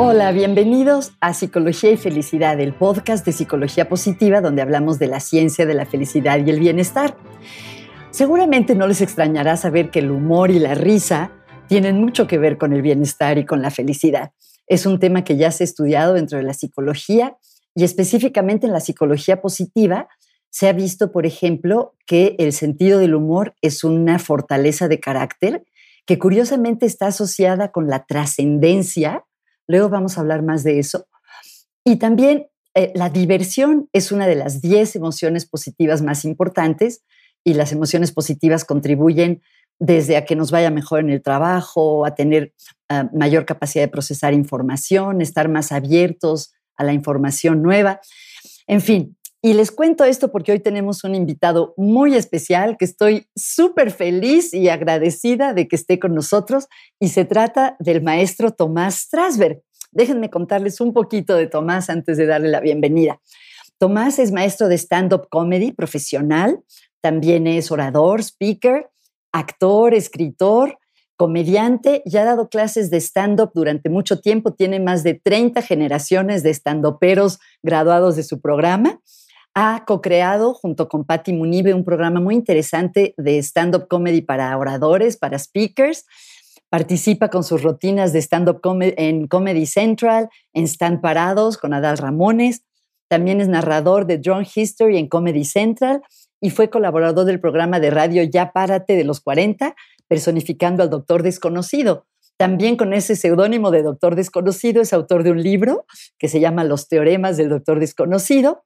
Hola, bienvenidos a Psicología y Felicidad, el podcast de Psicología Positiva donde hablamos de la ciencia de la felicidad y el bienestar. Seguramente no les extrañará saber que el humor y la risa tienen mucho que ver con el bienestar y con la felicidad. Es un tema que ya se ha estudiado dentro de la psicología y específicamente en la psicología positiva se ha visto, por ejemplo, que el sentido del humor es una fortaleza de carácter que curiosamente está asociada con la trascendencia Luego vamos a hablar más de eso. Y también eh, la diversión es una de las 10 emociones positivas más importantes y las emociones positivas contribuyen desde a que nos vaya mejor en el trabajo, a tener ah, mayor capacidad de procesar información, estar más abiertos a la información nueva. En fin, y les cuento esto porque hoy tenemos un invitado muy especial que estoy súper feliz y agradecida de que esté con nosotros y se trata del maestro Tomás Strasberg. Déjenme contarles un poquito de Tomás antes de darle la bienvenida. Tomás es maestro de stand-up comedy profesional, también es orador, speaker, actor, escritor, comediante y ha dado clases de stand-up durante mucho tiempo. Tiene más de 30 generaciones de stand-uperos graduados de su programa ha co-creado junto con Patti Munibe un programa muy interesante de stand-up comedy para oradores, para speakers. Participa con sus rutinas de stand-up comedy en Comedy Central, en Stand Parados con Adal Ramones. También es narrador de Drone History en Comedy Central y fue colaborador del programa de radio Ya Párate de los 40, personificando al Doctor Desconocido. También con ese seudónimo de Doctor Desconocido es autor de un libro que se llama Los Teoremas del Doctor Desconocido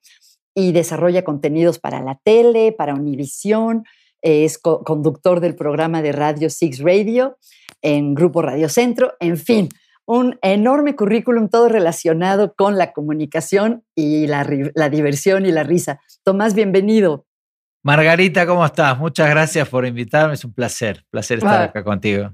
y desarrolla contenidos para la tele, para Univisión, es conductor del programa de Radio Six Radio en Grupo Radio Centro, en fin, un enorme currículum todo relacionado con la comunicación y la, la diversión y la risa. Tomás, bienvenido. Margarita, ¿cómo estás? Muchas gracias por invitarme, es un placer, placer estar ah. acá contigo.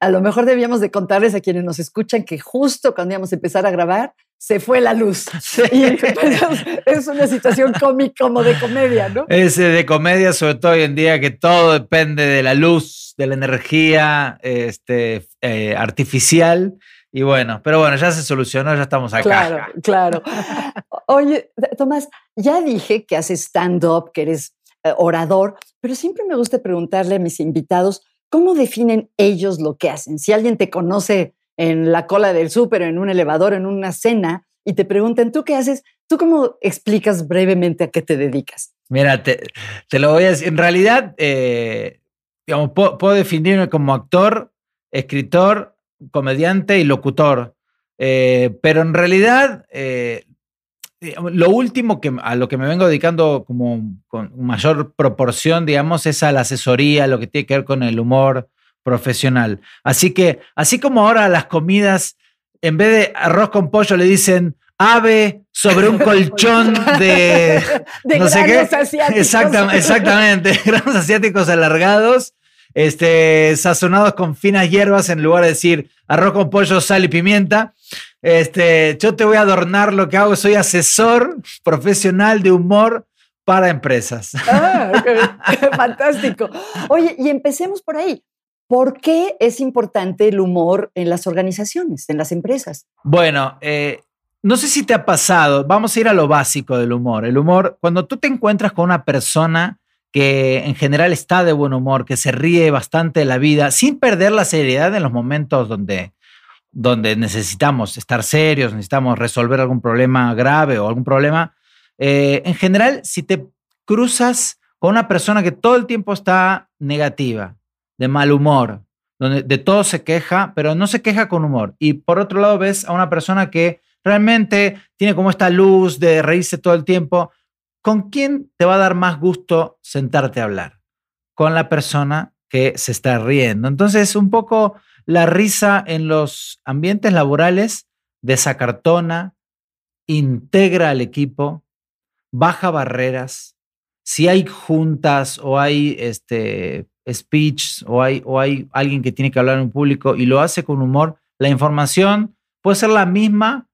A lo mejor debíamos de contarles a quienes nos escuchan que justo cuando íbamos a empezar a grabar, se fue la luz. es una situación cómica como de comedia, ¿no? Es de comedia, sobre todo hoy en día, que todo depende de la luz, de la energía este, eh, artificial. Y bueno, pero bueno, ya se solucionó, ya estamos acá. Claro, claro. Oye, Tomás, ya dije que haces stand-up, que eres eh, orador, pero siempre me gusta preguntarle a mis invitados, ¿cómo definen ellos lo que hacen? Si alguien te conoce en la cola del súper, en un elevador, en una cena, y te preguntan, ¿tú qué haces? ¿Tú cómo explicas brevemente a qué te dedicas? Mira, te, lo voy a decir. En realidad, eh, digamos, puedo, definirme como actor, escritor, comediante y locutor. Eh, pero en realidad, eh, lo último que, a lo que me vengo dedicando como con mayor proporción, digamos, es a la asesoría, lo que tiene que ver con el humor, profesional. Así que, así como ahora las comidas, en vez de arroz con pollo, le dicen ave sobre un colchón de, no sé qué. Asiáticos. Exactamente, exactamente, granos asiáticos alargados, este, sazonados con finas hierbas en lugar de decir arroz con pollo, sal y pimienta. Este, yo te voy a adornar lo que hago, soy asesor profesional de humor para empresas. Ah, fantástico. Oye, y empecemos por ahí. ¿Por qué es importante el humor en las organizaciones, en las empresas? Bueno, eh, no sé si te ha pasado, vamos a ir a lo básico del humor. El humor, cuando tú te encuentras con una persona que en general está de buen humor, que se ríe bastante de la vida, sin perder la seriedad en los momentos donde, donde necesitamos estar serios, necesitamos resolver algún problema grave o algún problema. Eh, en general, si te cruzas con una persona que todo el tiempo está negativa, de mal humor, donde de todo se queja, pero no se queja con humor. Y por otro lado ves a una persona que realmente tiene como esta luz de reírse todo el tiempo. ¿Con quién te va a dar más gusto sentarte a hablar? Con la persona que se está riendo. Entonces, un poco la risa en los ambientes laborales desacartona, integra al equipo, baja barreras. Si hay juntas o hay este, speech o hay, o hay alguien que tiene que hablar en público y lo hace con humor, la información puede ser la misma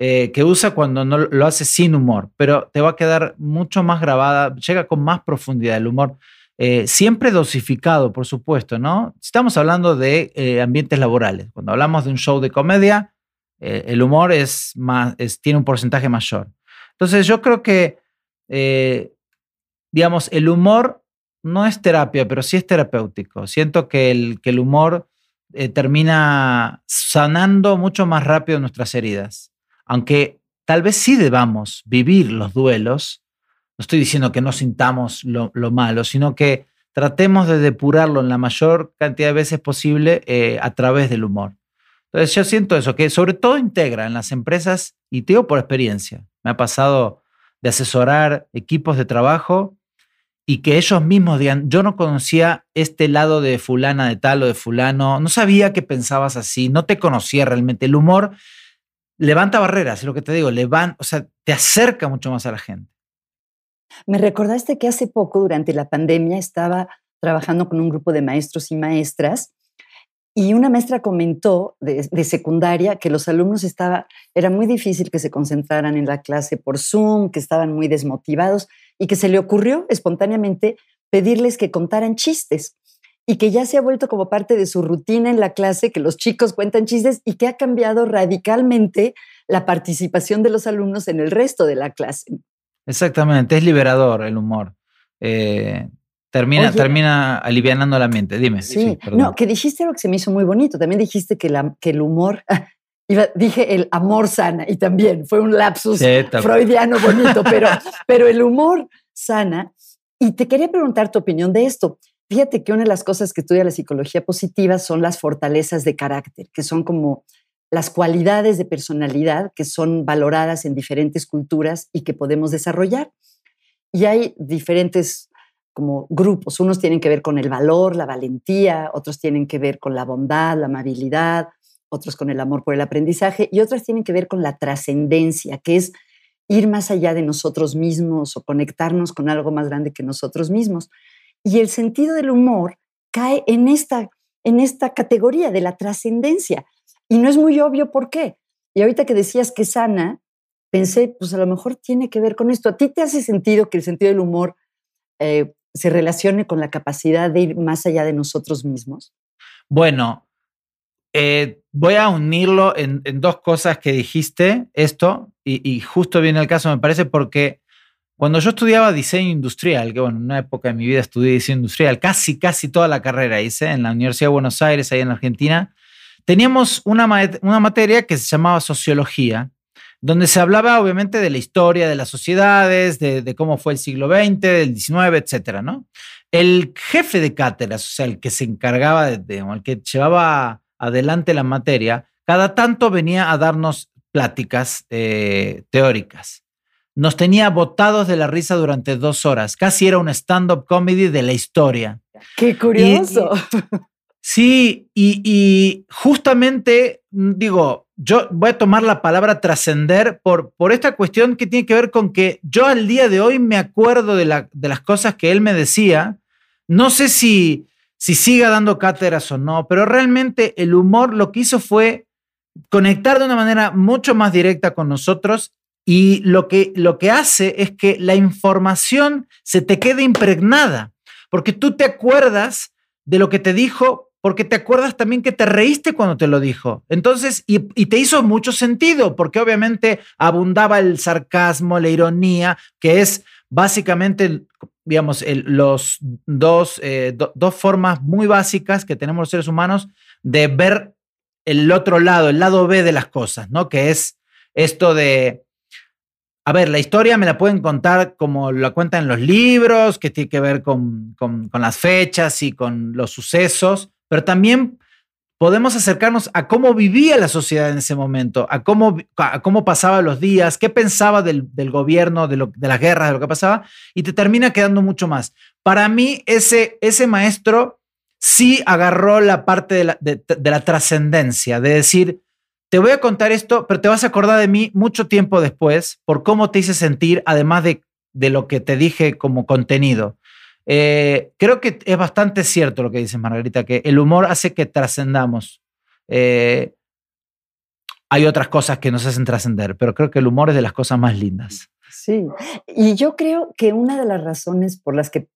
eh, que usa cuando no lo hace sin humor, pero te va a quedar mucho más grabada, llega con más profundidad el humor. Eh, siempre dosificado, por supuesto, ¿no? Estamos hablando de eh, ambientes laborales. Cuando hablamos de un show de comedia, el humor es más, tiene un porcentaje mayor. Entonces yo creo que, digamos, el humor no es terapia, pero sí es terapéutico. Siento que el, que el humor eh, termina sanando mucho más rápido nuestras heridas. Aunque tal vez sí debamos vivir los duelos, no estoy diciendo que no sintamos lo, malo, sino que tratemos de depurarlo en la mayor cantidad de veces posible eh, a través del humor. Entonces yo siento eso, que sobre todo integra en las empresas, y te digo por experiencia, me ha pasado de asesorar equipos de trabajo y que ellos mismos digan, yo no conocía este lado de fulana de tal o de fulano, no sabía que pensabas así, no te conocía realmente. El humor levanta barreras, es lo que te digo, levanta, o sea, te acerca mucho más a la gente. Me recordaste que hace poco, durante la pandemia, estaba trabajando con un grupo de maestros y maestras y una maestra comentó de, secundaria que los alumnos estaba, era muy difícil que se concentraran en la clase por Zoom, que estaban muy desmotivados y que se le ocurrió espontáneamente pedirles que contaran chistes y que ya se ha vuelto como parte de su rutina en la clase, que los chicos cuentan chistes y que ha cambiado radicalmente la participación de los alumnos en el resto de la clase. Exactamente, es liberador el humor. Eh, termina, termina alivianando la mente. Dime. Sí, no, que dijiste algo que se me hizo muy bonito. También dijiste que, la, que el humor, dije el amor sana y también fue un lapsus freudiano bonito, pero, pero el humor sana. Y te quería preguntar tu opinión de esto. Fíjate que una de las cosas que estudia la psicología positiva son las fortalezas de carácter, que son como las cualidades de personalidad que son valoradas en diferentes culturas y que podemos desarrollar. Y hay diferentes como grupos. Unos tienen que ver con el valor, la valentía, otros tienen que ver con la bondad, la amabilidad, otros con el amor por el aprendizaje y otras tienen que ver con la trascendencia, que es ir más allá de nosotros mismos o conectarnos con algo más grande que nosotros mismos. Y el sentido del humor cae en esta, en esta categoría de la trascendencia. Y no es muy obvio por qué. Y ahorita que decías que sana, pensé, pues a lo mejor tiene que ver con esto. ¿A ti te hace sentido que el sentido del humor eh, se relacione con la capacidad de ir más allá de nosotros mismos? Bueno, eh, voy a unirlo en, dos cosas que dijiste, esto, y, justo viene el caso, me parece, porque cuando yo estudiaba diseño industrial, que bueno, en una época de mi vida estudié diseño industrial, casi, casi toda la carrera hice en la Universidad de Buenos Aires, ahí en Argentina, teníamos una, una materia que se llamaba sociología, donde se hablaba obviamente de la historia de las sociedades, de, cómo fue el siglo XX, del XIX, etcétera, ¿no? El jefe de cátedras, o sea, el que se encargaba de, o el que llevaba adelante la materia, cada tanto venía a darnos pláticas eh, teóricas. Nos tenía botados de la risa durante dos horas. Casi era un stand-up comedy de la historia. Qué curioso. Sí, y, justamente, digo, yo voy a tomar la palabra trascender por, por esta cuestión que tiene que ver con que yo al día de hoy me acuerdo de, la, de las cosas que él me decía. No sé si, si siga dando cátedras o no, pero realmente el humor lo que hizo fue conectar de una manera mucho más directa con nosotros y lo que, lo que hace es que la información se te quede impregnada, porque tú te acuerdas de lo que te dijo porque te acuerdas también que te reíste cuando te lo dijo. Entonces, y, te hizo mucho sentido, porque obviamente abundaba el sarcasmo, la ironía, que es básicamente, digamos, los dos, eh, dos formas muy básicas que tenemos los seres humanos de ver el otro lado, el lado B de las cosas, ¿no? Que es esto de, a ver, la historia me la pueden contar como la cuentan en los libros, que tiene que ver con, con las fechas y con los sucesos, pero también podemos acercarnos a cómo vivía la sociedad en ese momento, a cómo, a cómo pasaba los días, qué pensaba del, gobierno, de, lo, de las guerras, de lo que pasaba, y te termina quedando mucho más. Para mí, ese, ese maestro sí agarró la parte de la, de, la trascendencia, de decir, te voy a contar esto, pero te vas a acordar de mí mucho tiempo después por cómo te hice sentir, además de, de lo que te dije como contenido. Eh, creo que es bastante cierto lo que dice Margarita, que el humor hace que trascendamos. Eh, hay otras cosas que nos hacen trascender, pero creo que el humor es de las cosas más lindas. Sí, y yo creo que una de las razones por las que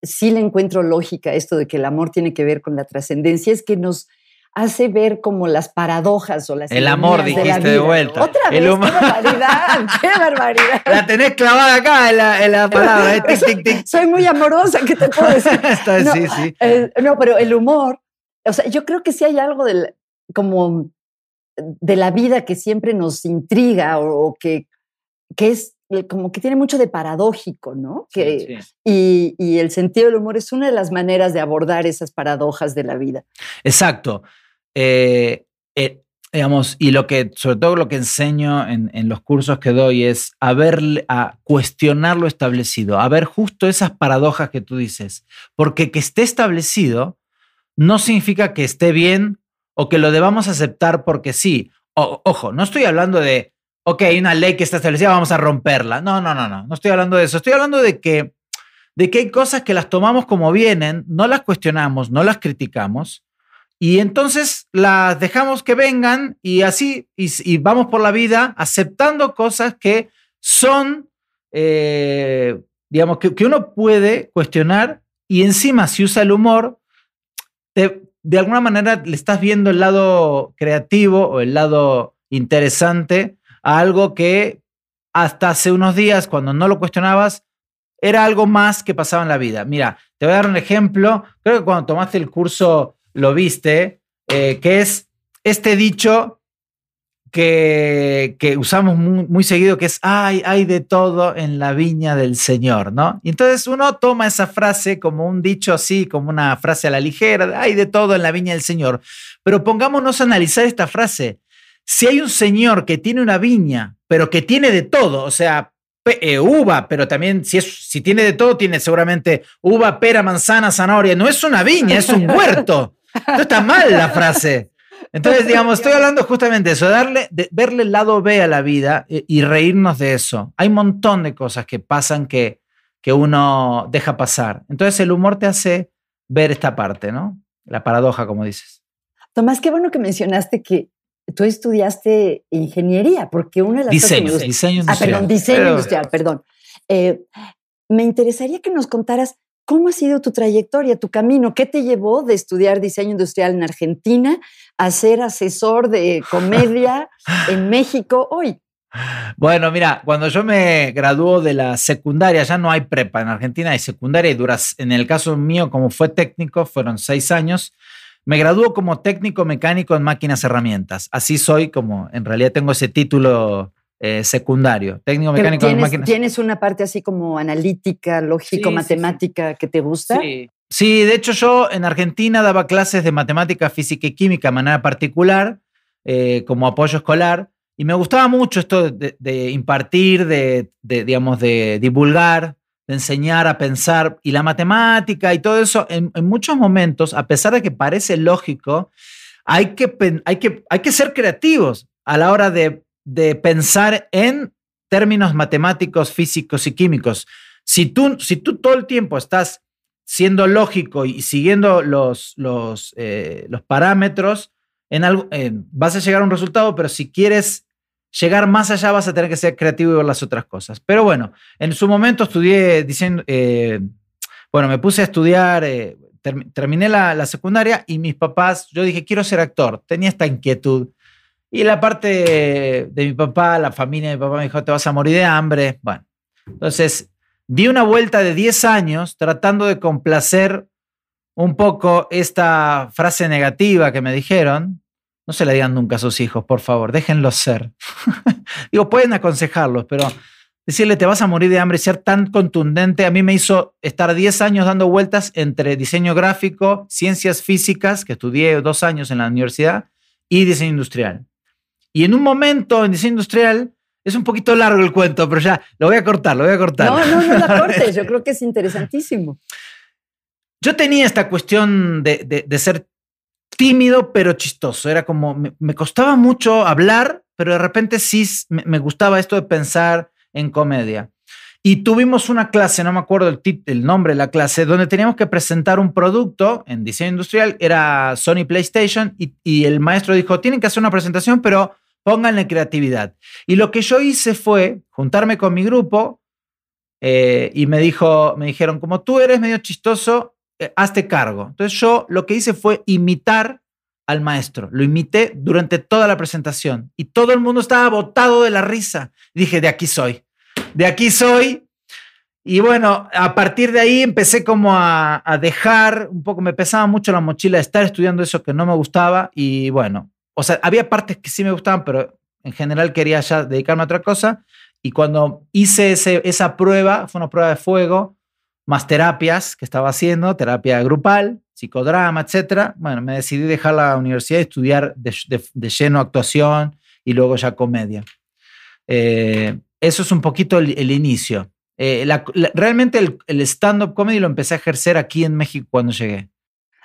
sí le encuentro lógica esto de que el amor tiene que ver con la trascendencia es que nos hace ver como las paradojas o las El amor, dijiste de, vuelta. Otra vez, qué barbaridad, qué barbaridad. La tenés clavada acá en la, palabra. ¿eh? Soy muy amorosa, ¿qué te puedo decir? no, sí, sí. Eh, no, pero el humor, o sea, yo creo que sí hay algo del, como de la vida que siempre nos intriga o, que, que es como que tiene mucho de paradójico, ¿no? Que, Y, y, el sentido del humor es una de las maneras de abordar esas paradojas de la vida. Exacto. Eh, eh, digamos, y lo que, sobre todo lo que enseño en, los cursos que doy es a ver, a cuestionar lo establecido, a ver justo esas paradojas que tú dices, porque que esté establecido no significa que esté bien o que lo debamos aceptar porque sí. ojo, no estoy hablando de, ok, hay una ley que está establecida, vamos a romperla. No, no, no, no, no estoy hablando de eso. Estoy hablando de que, de que hay cosas que las tomamos como vienen, no las cuestionamos, no las criticamos. Y entonces las dejamos que vengan y así, y, vamos por la vida aceptando cosas que son, eh, digamos, que, que, uno puede cuestionar y encima si usa el humor, te, de alguna manera le estás viendo el lado creativo o el lado interesante a algo que hasta hace unos días, cuando no lo cuestionabas, era algo más que pasaba en la vida. Mira, te voy a dar un ejemplo, creo que cuando tomaste el curso lo viste, eh, que es este dicho que, que usamos muy, seguido, que es, ay, hay de todo en la viña del Señor, ¿no? Y entonces uno toma esa frase como un dicho así, como una frase a la ligera, hay de todo en la viña del Señor. Pero pongámonos a analizar esta frase. Si hay un Señor que tiene una viña, pero que tiene de todo, o sea, eh, uva, pero también si, es, si tiene de todo, tiene seguramente uva, pera, manzana, zanahoria. No es una viña, es un huerto. No está mal la frase. Entonces, digamos, estoy hablando justamente de eso, darle, de verle el lado B a la vida y, reírnos de eso. Hay un montón de cosas que pasan que, que uno deja pasar. Entonces, el humor te hace ver esta parte, ¿no? La paradoja, como dices. Tomás, qué bueno que mencionaste que tú estudiaste ingeniería, porque una de las diseño, diseño industrial. Ah, perdón, diseño industrial, perdón. Eh, me interesaría que nos contaras ¿Cómo ha sido tu trayectoria, tu camino? ¿Qué te llevó de estudiar diseño industrial en Argentina a ser asesor de comedia en México hoy? Bueno, mira, cuando yo me graduó de la secundaria, ya no hay prepa en Argentina, hay secundaria y duras. En el caso mío, como fue técnico, fueron seis años. Me graduó como técnico mecánico en máquinas herramientas. Así soy, como en realidad tengo ese título eh, secundario, técnico mecánico tienes, máquinas. ¿Tienes una parte así como analítica, lógico, matemática que te gusta? Sí. sí, de hecho yo en Argentina daba clases de matemática, física y química de manera particular, eh, como apoyo escolar, y me gustaba mucho esto de, impartir, de, digamos, de divulgar, de enseñar a pensar, y la matemática y todo eso, en, en muchos momentos, a pesar de que parece lógico, hay que, hay que, hay que ser creativos a la hora de de pensar en términos matemáticos, físicos y químicos. Si tú, si tú todo el tiempo estás siendo lógico y siguiendo los, los, eh, los parámetros, en algo, vas a llegar a un resultado, pero si quieres llegar más allá vas a tener que ser creativo y ver las otras cosas. Pero bueno, en su momento estudié diciendo, eh, bueno, me puse a estudiar, eh, terminé la, la, secundaria y mis papás, yo dije, quiero ser actor, tenía esta inquietud. Y la parte de mi papá, la familia de mi papá me dijo, te vas a morir de hambre. Bueno, entonces di una vuelta de 10 años tratando de complacer un poco esta frase negativa que me dijeron. No se la digan nunca a sus hijos, por favor, déjenlos ser. Digo, pueden aconsejarlos, pero decirle te vas a morir de hambre ser tan contundente, a mí me hizo estar 10 años dando vueltas entre diseño gráfico, ciencias físicas, que estudié dos años en la universidad, y diseño industrial. Y en un momento en diseño industrial, es un poquito largo el cuento, pero ya lo voy a cortar, lo voy a cortar. No, no, no la cortes, yo creo que es interesantísimo. Yo tenía esta cuestión de, de, ser tímido, pero chistoso. Era como, me, costaba mucho hablar, pero de repente sí me, me, gustaba esto de pensar en comedia. Y tuvimos una clase, no me acuerdo el, el nombre de la clase, donde teníamos que presentar un producto en diseño industrial, era Sony PlayStation, y, y el maestro dijo, tienen que hacer una presentación, pero pónganle creatividad. Y lo que yo hice fue juntarme con mi grupo eh, y me, dijo, me dijeron, como tú eres medio chistoso, eh, hazte cargo. Entonces yo lo que hice fue imitar al maestro. Lo imité durante toda la presentación y todo el mundo estaba botado de la risa. Dije, de aquí soy, de aquí soy. Y bueno, a partir de ahí empecé como a, dejar un poco, me pesaba mucho la mochila de estar estudiando eso que no me gustaba y bueno, o sea, había partes que sí me gustaban, pero en general quería ya dedicarme a otra cosa. Y cuando hice esa prueba, fue una prueba de fuego, más terapias que estaba haciendo, terapia grupal, psicodrama, etcétera. Bueno, me decidí dejar la universidad y estudiar de, lleno actuación y luego ya comedia. Eh, eso es un poquito el, inicio. Eh, realmente el, el stand-up comedy lo empecé a ejercer aquí en México cuando llegué.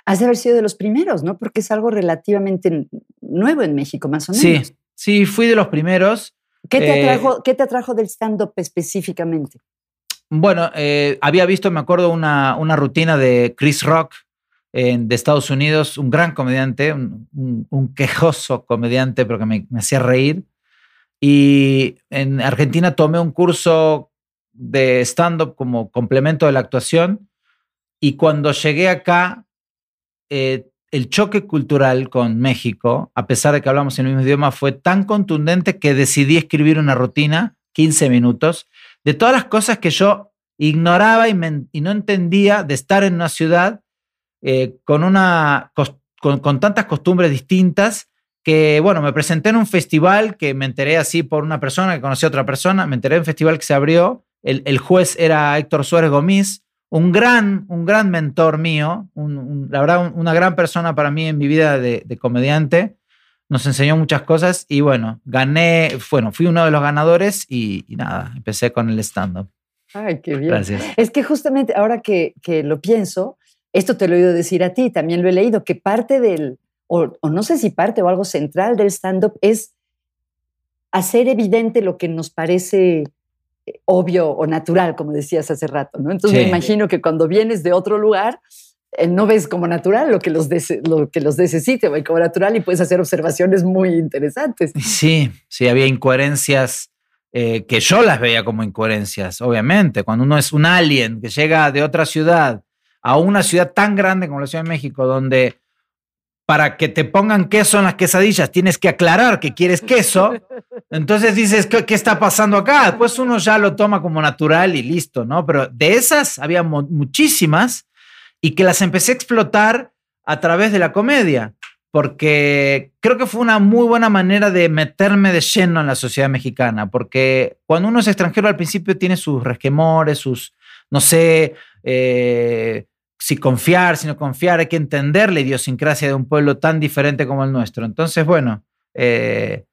Has de haber sido de los primeros, ¿no? Porque es algo relativamente nuevo en México, más o menos. Sí, sí, fui de los primeros. ¿Qué te, eh, atrajo, ¿qué te atrajo del stand-up específicamente? Bueno, había visto, me acuerdo, una, una rutina de Chris Rock, de Estados Unidos, un gran comediante, un, quejoso comediante, pero que me, hacía reír. Y en Argentina tomé un curso de stand-up como complemento de la actuación. Y cuando llegué acá, eh, el choque cultural con México, a pesar de que hablamos en el mismo idioma, fue tan contundente que decidí escribir una rutina, 15 minutos, de todas las cosas que yo ignoraba y, no entendía de estar en una ciudad eh, con, tantas costumbres distintas que, bueno, me presenté en un festival que me enteré así por una persona que conocí a otra persona, me enteré en un festival que se abrió, el, juez era Héctor Suárez Gómez, un gran, un gran mentor mío, la verdad, una gran persona para mí en mi vida de, comediante. Nos enseñó muchas cosas y bueno, gané, bueno, fui uno de los ganadores y, nada, empecé con el stand-up. Ay, qué bien. Gracias. Es que justamente ahora que, que, lo pienso, esto te lo he oído decir a ti, también lo he leído, que parte del, o, no sé si parte o algo central del stand-up es hacer evidente lo que nos parece obvio o natural, como decías hace rato, ¿no? Entonces me imagino que cuando vienes de otro lugar, eh, no ves como natural lo que los, lo que los necesite, como natural y puedes hacer observaciones muy interesantes. Sí, sí, había incoherencias eh, que yo las veía como incoherencias, obviamente. Cuando uno es un alien que llega de otra ciudad a una ciudad tan grande como la Ciudad de México, donde para que te pongan queso en las quesadillas tienes que aclarar que quieres queso, entonces dices, ¿qué, está pasando acá? Después uno ya lo toma como natural y listo, ¿no? Pero de esas había muchísimas y que las empecé a explotar a través de la comedia, porque creo que fue una muy buena manera de meterme de lleno en la sociedad mexicana, porque cuando uno es extranjero al principio tiene sus resquemores, sus, no sé, eh, si confiar, si no confiar, hay que entender la idiosincrasia de un pueblo tan diferente como el nuestro. Entonces, bueno, eh,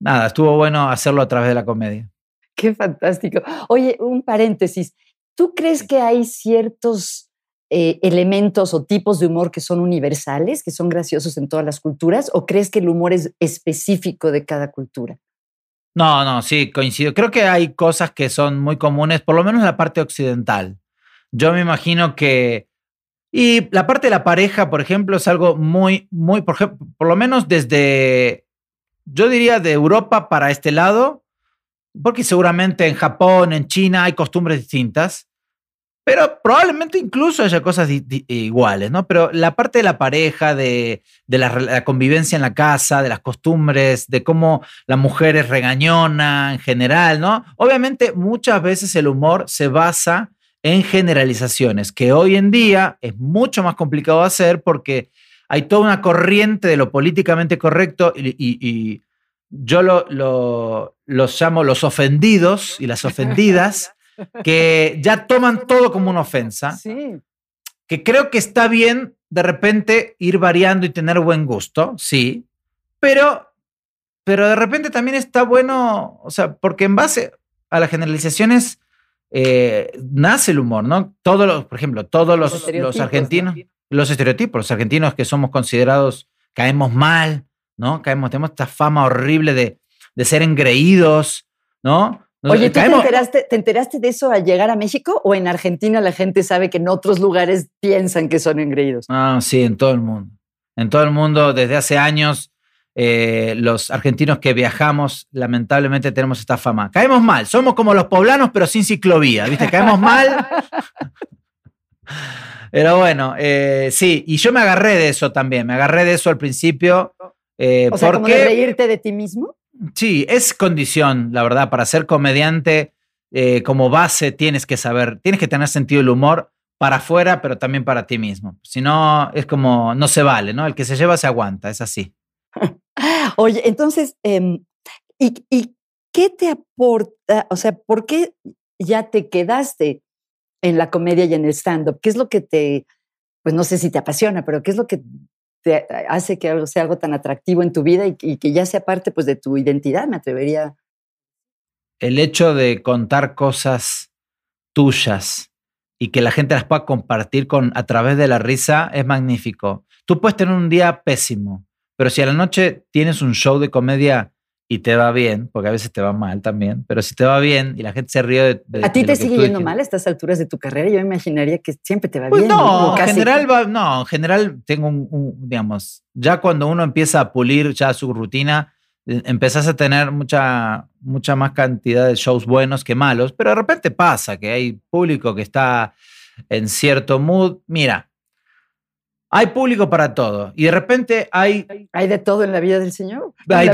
nada, estuvo bueno hacerlo a través de la comedia. Qué fantástico. Oye, un paréntesis. ¿Tú crees que hay ciertos eh, elementos o tipos de humor que son universales, que son graciosos en todas las culturas, o crees que el humor es específico de cada cultura? No, no, sí, coincido. Creo que hay cosas que son muy comunes, por lo menos en la parte occidental. Yo me imagino que... Y la parte de la pareja, por ejemplo, es algo muy, muy, por, ejemplo, por lo menos desde, yo diría de Europa para este lado, porque seguramente en Japón, en China hay costumbres distintas, pero probablemente incluso haya cosas iguales, ¿no? Pero la parte de la pareja, de, de la, la, convivencia en la casa, de las costumbres, de cómo la mujer es regañona en general, ¿no? Obviamente muchas veces el humor se basa en generalizaciones, que hoy en día es mucho más complicado hacer porque hay toda una corriente de lo políticamente correcto y, yo lo, los llamo los ofendidos y las ofendidas, que ya toman todo como una ofensa. Sí. Que creo que está bien de repente ir variando y tener buen gusto, sí, pero, pero de repente también está bueno, o sea, porque en base a las generalizaciones eh, nace el humor, ¿no? Todos los, por ejemplo, todos los, los, argentinos, los estereotipos, los argentinos que somos considerados, caemos mal, ¿no? Caemos, tenemos esta fama horrible de, de ser engreídos, ¿no? Oye, ¿tú te, enteraste, te enteraste, de eso al llegar a México o en Argentina la gente sabe que en otros lugares piensan que son engreídos? Ah, sí, en todo el mundo. En todo el mundo, desde hace años, eh, los argentinos que viajamos, lamentablemente tenemos esta fama. Caemos mal, somos como los poblanos, pero sin ciclovía, ¿viste? Caemos mal. Pero bueno, eh, sí, y yo me agarré de eso también, me agarré de eso al principio. Eh, o sea, como de reírte de ti mismo. Sí, es condición, la verdad, para ser comediante, eh, como base tienes que saber, tienes que tener sentido del humor para afuera, pero también para ti mismo. Si no, es como, no se vale, ¿no? El que se lleva se aguanta, es así. Oye, entonces, em, ¿y, ¿y qué te aporta? O sea, ¿por qué ya te quedaste en la comedia y en el stand-up? ¿Qué es lo que te, pues no sé si te apasiona, pero qué es lo que te hace que algo sea algo tan atractivo en tu vida y, que ya sea parte pues de tu identidad, me atrevería. El hecho de contar cosas tuyas y que la gente las pueda compartir con, a través de la risa es magnífico. Tú puedes tener un día pésimo, pero si a la noche tienes un show de comedia y te va bien, porque a veces te va mal también, pero si te va bien y la gente se ríe de... ¿A ti te sigue yendo mal a estas alturas de tu carrera? Yo imaginaría que siempre te va pues bien. No, en general va, no, en general tengo un, digamos, ya cuando uno empieza a pulir ya su rutina, eh, empezás a tener mucha, mucha más cantidad de shows buenos que malos, pero de repente pasa que hay público que está en cierto mood. Mira, hay público para todo. Y de repente hay... Hay de todo en la vida del Señor.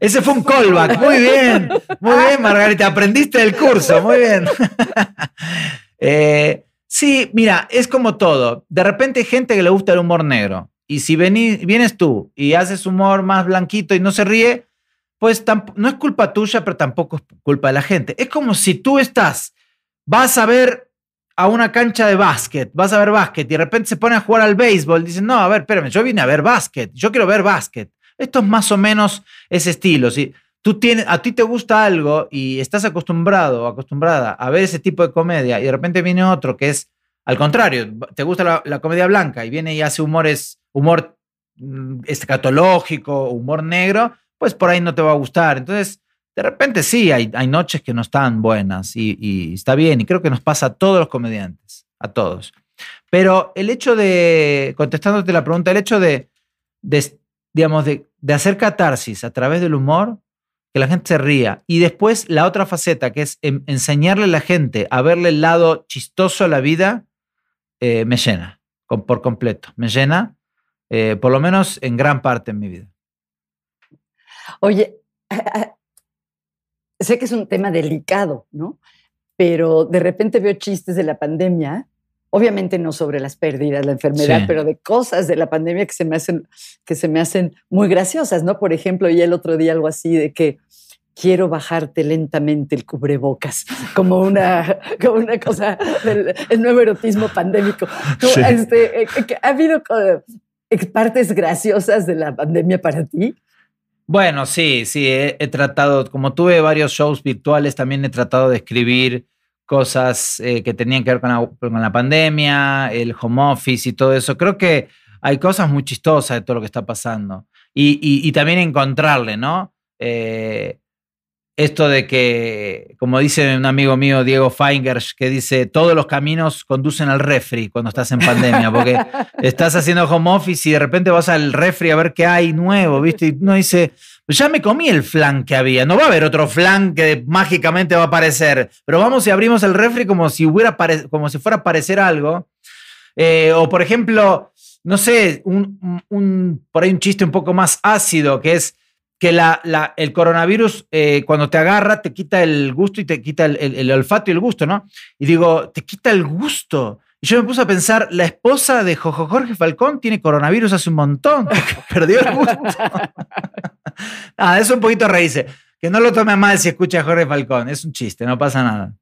Ese fue un callback. Muy bien. Muy bien, Margarita. Aprendiste el curso. Muy bien. Eh, sí, mira, es como todo. De repente hay gente que le gusta el humor negro. Y si vienes tú y haces humor más blanquito y no se ríe, pues no es culpa tuya, pero tampoco es culpa de la gente. Es como si tú estás, vas a ver a una cancha de básquet, vas a ver básquet y de repente se pone a jugar al béisbol, dicen, no, a ver, espérame, yo vine a ver básquet, yo quiero ver básquet. Esto es más o menos ese estilo. Si tú tienes, a ti te gusta algo y estás acostumbrado o acostumbrada a ver ese tipo de comedia y de repente viene otro que es al contrario, te gusta la, comedia blanca y viene y hace humores, humor mm, escatológico, humor negro, pues por ahí no te va a gustar. Entonces, de repente sí, hay, hay noches que no están buenas y, está bien, y creo que nos pasa a todos los comediantes, a todos. Pero el hecho de, contestándote la pregunta, el hecho de, digamos, de, hacer catarsis a través del humor, que la gente se ría, y después la otra faceta, que es enseñarle a la gente a verle el lado chistoso a la vida, eh, me llena por completo, me llena, eh, por lo menos en gran parte en mi vida. Oye, sé que es un tema delicado, ¿no? Pero de repente veo chistes de la pandemia, obviamente no sobre las pérdidas, la enfermedad, pero de cosas de la pandemia que se me hacen que se me hacen muy graciosas, ¿no? Por ejemplo, y el otro día algo así de que quiero bajarte lentamente el cubrebocas, como una, como una cosa del nuevo erotismo pandémico. Este, eh, ¿Ha habido eh, partes graciosas de la pandemia para ti? Bueno, sí, sí, he, tratado, como tuve varios shows virtuales, también he tratado de escribir cosas eh, que tenían que ver con la, pandemia, el home office y todo eso. Creo que hay cosas muy chistosas de todo lo que está pasando. Y, también encontrarle, ¿no? Eh, esto de que, como dice un amigo mío, Diego Feingers, que dice, todos los caminos conducen al refri cuando estás en pandemia, porque estás haciendo home office y de repente vas al refri a ver qué hay nuevo, ¿viste? Y uno dice, pues ya me comí el flan que había, no va a haber otro flan que mágicamente va a aparecer, pero vamos y abrimos el refri como si, hubiera como si fuera a aparecer algo. Eh, o por ejemplo, no sé, un, un, por ahí un chiste un poco más ácido, que es que el coronavirus eh, cuando te agarra te quita el gusto y te quita el, olfato y el gusto, ¿no? Y digo, te quita el gusto. Y yo me puse a pensar, la esposa de Jojo Jorge Falcón tiene coronavirus hace un montón, perdió el gusto. ah, eso un poquito reírse. Que no lo tome mal si escucha a Jorge Falcón, es un chiste, no pasa nada.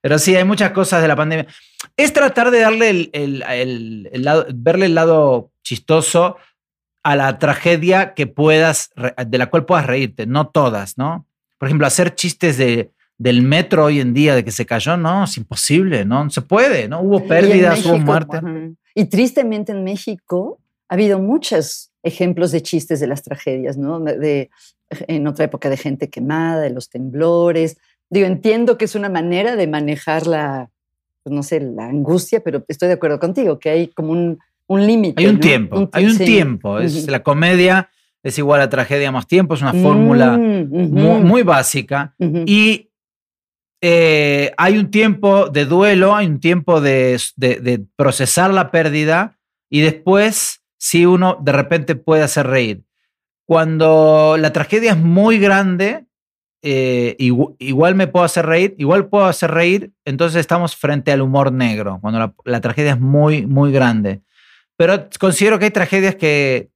Pero sí, hay muchas cosas de la pandemia. Es tratar de darle el lado, verle el lado chistoso a la tragedia que puedas, de la cual puedas reírte, no todas, ¿no? Por ejemplo, hacer chistes de, del metro hoy en día de que se cayó, no, es imposible, no, no se puede, ¿no? Hubo pérdidas, hubo muerte. Y tristemente en México ha habido muchos ejemplos de chistes de las tragedias, ¿no? De, en otra época de gente quemada, de los temblores. Digo, entiendo que es una manera de manejar la, pues, no sé, la angustia, pero estoy de acuerdo contigo, que hay como un un límite. Hay un tiempo, hay un tiempo. Es, La comedia es igual a tragedia más tiempo, es una fórmula mm, muy, básica. Y eh, hay un tiempo de duelo, hay un tiempo de, procesar la pérdida y después si uno de repente puede hacer reír. Cuando la tragedia es muy grande, eh, igual, me puedo hacer reír, igual puedo hacer reír, entonces estamos frente al humor negro, cuando la, tragedia es muy, muy grande. Pero considero que hay tragedias que,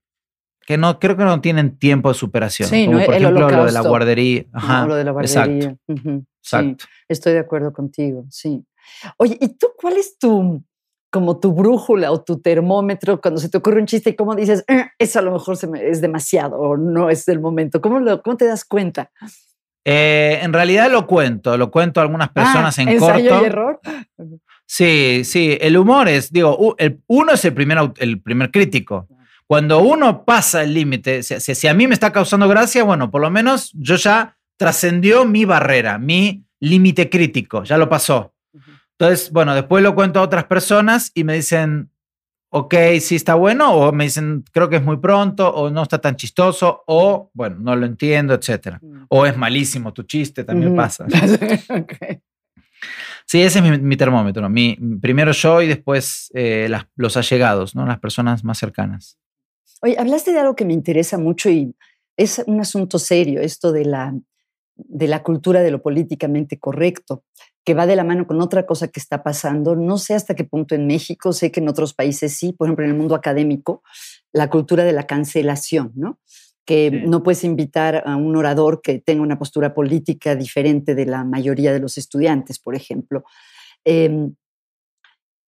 que no, creo que no tienen tiempo de superación. Sí, como por ejemplo lo de la guardería. Ajá, lo de la guardería. Exacto. estoy de acuerdo contigo, sí. Oye, ¿y tú cuál es tu, como tu brújula o tu termómetro cuando se te ocurre un chiste y cómo dices, eh, eso a lo mejor se me, es demasiado o no es el momento? ¿Cómo, lo, cómo te das cuenta? Eh, en realidad lo cuento, lo cuento a algunas ah, personas en ¿ensayo corto. Y error? Sí, sí, el humor es, digo, el, uno es el primer, el primer crítico. Cuando uno pasa el límite, si, a mí me está causando gracia, bueno, por lo menos yo ya trascendió mi barrera, mi límite crítico, ya lo pasó. Entonces, bueno, después lo cuento a otras personas y me dicen, ok, sí está bueno, o me dicen, creo que es muy pronto, o no está tan chistoso, o bueno, no lo entiendo, etc. Mm. O es malísimo tu chiste, también pasa. Sí, ese es mi, termómetro. Mi, primero yo y después eh, los allegados, ¿no? las personas más cercanas. Oye, hablaste de algo que me interesa mucho y es un asunto serio, esto de la, de la cultura de lo políticamente correcto, que va de la mano con otra cosa que está pasando. No sé hasta qué punto en México, sé que en otros países sí, por ejemplo en el mundo académico, la cultura de la cancelación, ¿no? Que no puedes invitar a un orador que tenga una postura política diferente de la mayoría de los estudiantes, por ejemplo. Em,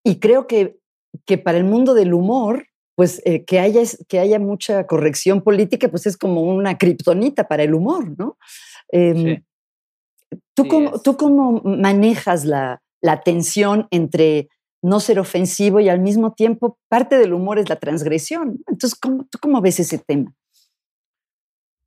y creo que, que para el mundo del humor, pues eh, que, haya, que haya mucha corrección política, pues es como una kriptonita para el humor, ¿no? Em, ¿tú, cómo, ¿Tú cómo manejas la, la tensión entre no ser ofensivo y al mismo tiempo parte del humor es la transgresión? Entonces, ¿cómo, ¿tú cómo ves ese tema?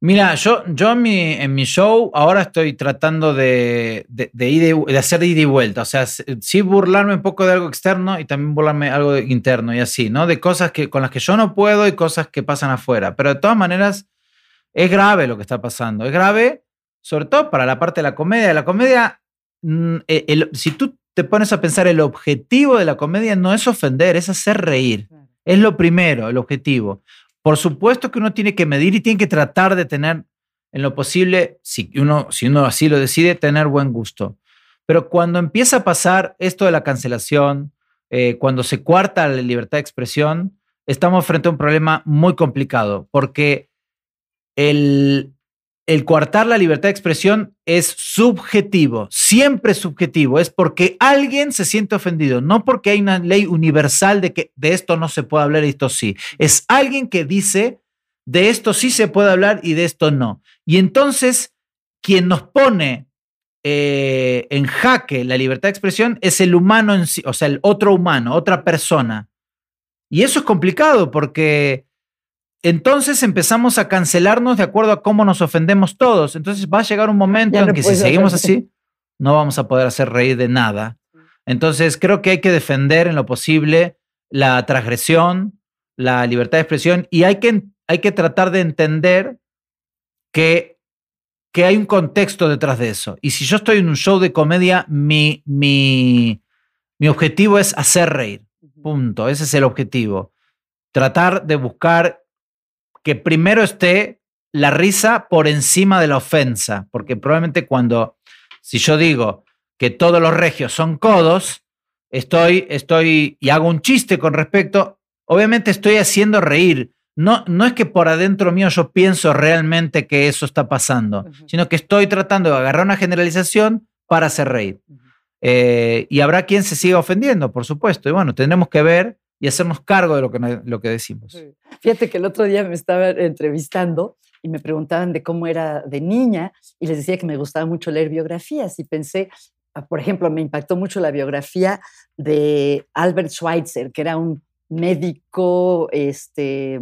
Mira, yo, yo en, mi, en mi show ahora estoy tratando de, de, de, hacer ida y vuelta. O sea, sí burlarme un poco de algo externo y también burlarme algo interno y así, ¿no? De cosas que, con las que yo no puedo y cosas que pasan afuera. Pero de todas maneras, es grave lo que está pasando. Es grave, sobre todo para la parte de la comedia. La comedia, mm, e, si tú te pones a pensar, el objetivo de la comedia no es ofender, es hacer reír. Es lo primero, el objetivo. Por supuesto que uno tiene que medir y tiene que tratar de tener, en lo posible, si uno, así lo decide, tener buen gusto. Pero cuando empieza a pasar esto de la cancelación, eh, cuando se cuarta la libertad de expresión, estamos frente a un problema muy complicado, porque el, el coartar la libertad de expresión es subjetivo, siempre subjetivo, es porque alguien se siente ofendido, no porque hay una ley universal de que de esto no se puede hablar y esto sí. Es alguien que dice de esto sí se puede hablar y de esto no. Y entonces, quien nos pone eh, en jaque la libertad de expresión es el humano en sí, o sea, el otro humano, otra persona. Y eso es complicado porque entonces empezamos a cancelarnos de acuerdo a cómo nos ofendemos todos. Entonces va a llegar un momento en que si seguimos así, no vamos a poder hacer reír de nada. Entonces creo que hay que defender en lo posible la transgresión, la libertad de expresión y hay que, hay que tratar de entender que, que hay un contexto detrás de eso. Y si yo estoy en un show de comedia, mi, mi, mi objetivo es hacer reír. Punto. Ese es el objetivo. Tratar de buscar que primero esté la risa por encima de la ofensa, porque probablemente cuando, si yo digo que todos los regios son codos, estoy, estoy y hago un chiste con respecto, obviamente estoy haciendo reír. No, no es que por adentro mío yo pienso realmente que eso está pasando, sino que estoy tratando de agarrar una generalización para hacer reír. Eh, y habrá quien se siga ofendiendo, por supuesto. Y bueno, tendremos que ver y hacernos cargo de lo que, lo que decimos. Fíjate que el otro día me estaba entrevistando y me preguntaban de cómo era de niña y les decía que me gustaba mucho leer biografías y pensé, ah, por ejemplo, me impactó mucho la biografía de Albert Schweitzer, que era un médico, este,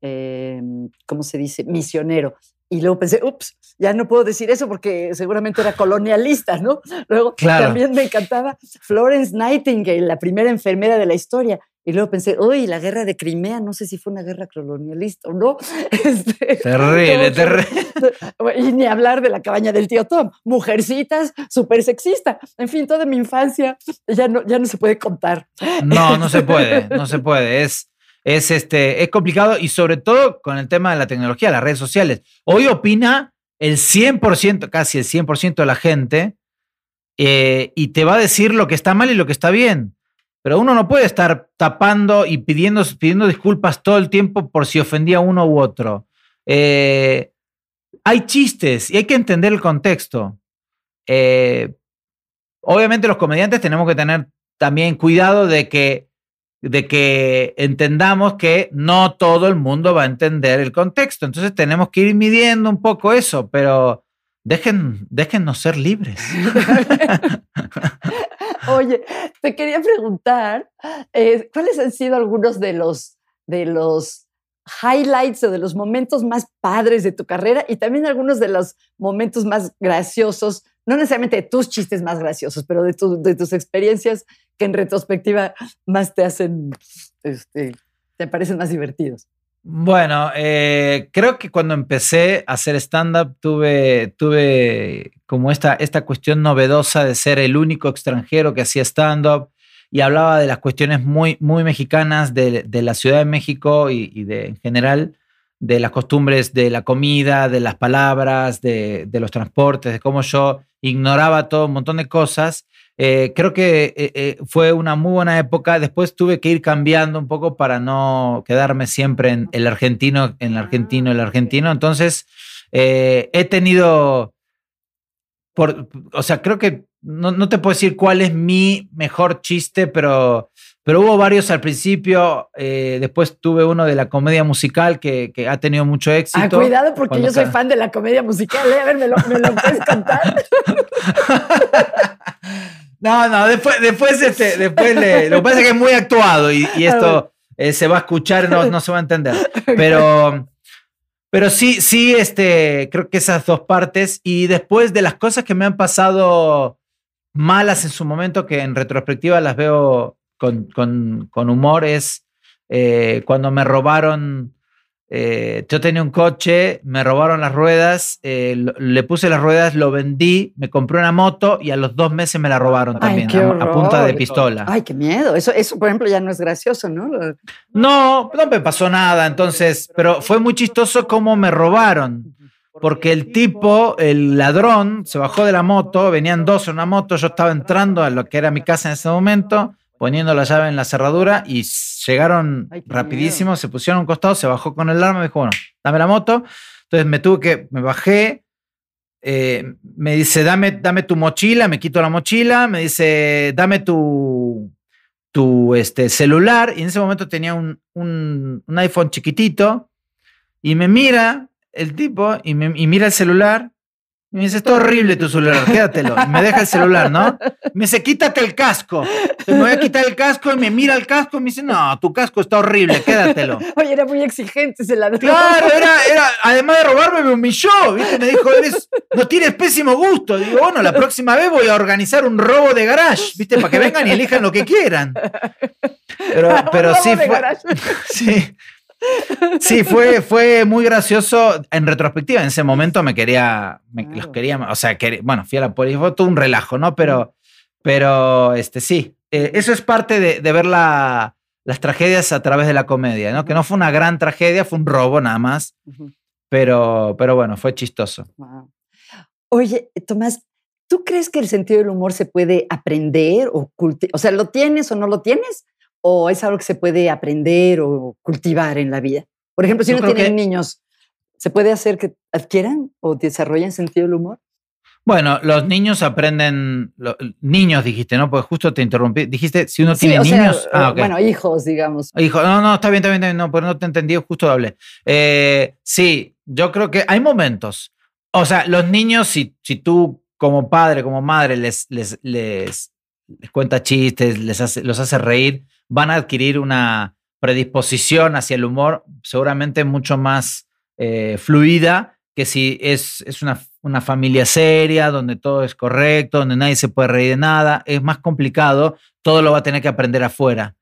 em, ¿cómo se dice? Misionero. Y luego pensé, ups, ya no puedo decir eso porque seguramente era colonialista, ¿no? Luego también me encantaba Florence Nightingale, la primera enfermera de la historia. Y luego pensé, uy, la guerra de Crimea, no sé si fue una guerra colonialista o no. Este, terrible, terrible. Y ni hablar de la cabaña del tío Tom, mujercitas, súper sexista. En fin, toda mi infancia ya no, ya no se puede contar. No, no se puede, no se puede. Es, es, este, es complicado y sobre todo con el tema de la tecnología, las redes sociales. Hoy opina el 100%, casi el 100% de la gente eh, y te va a decir lo que está mal y lo que está bien. Pero uno no puede estar tapando y pidiendo, pidiendo disculpas todo el tiempo por si ofendía a uno u otro. Eh, hay chistes y hay que entender el contexto. Eh, obviamente los comediantes tenemos que tener también cuidado de que, de que entendamos que no todo el mundo va a entender el contexto. Entonces tenemos que ir midiendo un poco eso, pero dejen, déjennos ser libres. Oye, te quería preguntar, eh, ¿cuáles han sido algunos de los, de los highlights o de los momentos más padres de tu carrera y también algunos de los momentos más graciosos, no necesariamente de tus chistes más graciosos, pero de, de tus experiencias que en retrospectiva más te hacen, este, te parecen más divertidos? Bueno, eh, creo que cuando empecé a hacer stand-up tuve, tuve como esta, esta cuestión novedosa de ser el único extranjero que hacía stand-up y hablaba de las cuestiones muy, muy mexicanas de, la Ciudad de México y, de, en general de las costumbres de la comida, de las palabras, de, de los transportes, de cómo yo ignoraba todo un montón de cosas eh, creo que eh, eh, fue una muy buena época. Después tuve que ir cambiando un poco para no quedarme siempre en el argentino, en el argentino, el argentino. Entonces, he tenido, por, o sea, creo que no, te puedo decir cuál es mi mejor chiste, pero, pero hubo varios al principio. después tuve uno de la comedia musical que, ha tenido mucho éxito. Ah, cuidado porque yo soy fan de la comedia musical. A ver, me lo, me lo puedes contar. No, no, después, después, este, después le, lo que pasa es que es muy actuado y, esto eh, se va a escuchar, no, no se va a entender. Pero, pero sí, sí, este, creo que esas dos partes. Y después de las cosas que me han pasado malas en su momento, que en retrospectiva las veo con, con, humor, es eh, cuando me robaron eh, yo tenía un coche, me robaron las ruedas, eh, le puse las ruedas, lo vendí, me compré una moto y a los dos meses me la robaron también, a, punta de pistola. Ay, qué miedo. Eso, eso, por ejemplo, ya no es gracioso, ¿no? No, no me pasó nada, entonces, pero fue muy chistoso cómo me robaron. Porque el tipo, el ladrón, se bajó de la moto, venían dos en una moto, yo estaba entrando a lo que era mi casa en ese momento, poniendo la llave en la cerradura y llegaron rapidísimo, se pusieron a un costado, se bajó con el arma, me dijo, bueno, dame la moto. Entonces me tuve que, me bajé, eh, me dice, dame, dame tu mochila, me quito la mochila, me dice, dame tu, tu este, celular. Y en ese momento tenía un, un, un iPhone chiquitito y me mira el tipo y, me, y mira el celular y me dice, está horrible tu celular, quédatelo. Y me deja el celular, ¿no? Me dice, quítate el casco. me voy a quitar el casco y me mira el casco y me dice, no, tu casco está horrible, quédatelo. Oye, era muy exigente ese ladrón. Claro, era, era, además de robarme, me humilló, ¿viste? Me dijo, eres, no tienes pésimo gusto. Digo, bueno, la próxima vez voy a organizar un robo de garage, ¿viste? Para que vengan y elijan lo que quieran. Pero, pero sí fue. Sí. Sí, fue, fue muy gracioso. En retrospectiva, en ese momento me quería, los quería, o sea, bueno, fui a la policía, fue todo un relajo, ¿no? Pero, pero este, sí, eh, eso es parte de, ver las tragedias a través de la comedia, ¿no? Que no fue una gran tragedia, fue un robo nada más, pero, pero bueno, fue chistoso. Oye, Tomás, ¿tú crees que el sentido del humor se puede aprender o? O sea, ¿lo tienes o no lo tienes? O es algo que se puede aprender o cultivar en la vida? Por ejemplo, si uno tiene niños, ¿se puede hacer que adquieran o desarrollen sentido del humor? Bueno, los niños aprenden, niños dijiste, ¿no? Porque justo te interrumpí. Dijiste, si uno tiene niños. ah, Bueno, hijos, digamos. Hijos, no, no, está bien, está bien, no, pero no te entendí, justo doble. Eh, sí, yo creo que hay momentos. O sea, los niños, si, si tú como padre, como madre, les, les, les, les cuenta chistes, les hace, los hace reír, van a adquirir una predisposición hacia el humor seguramente mucho más eh, fluida que si es, es una, una, familia seria, donde todo es correcto, donde nadie se puede reír de nada, es más complicado, todo lo va a tener que aprender afuera.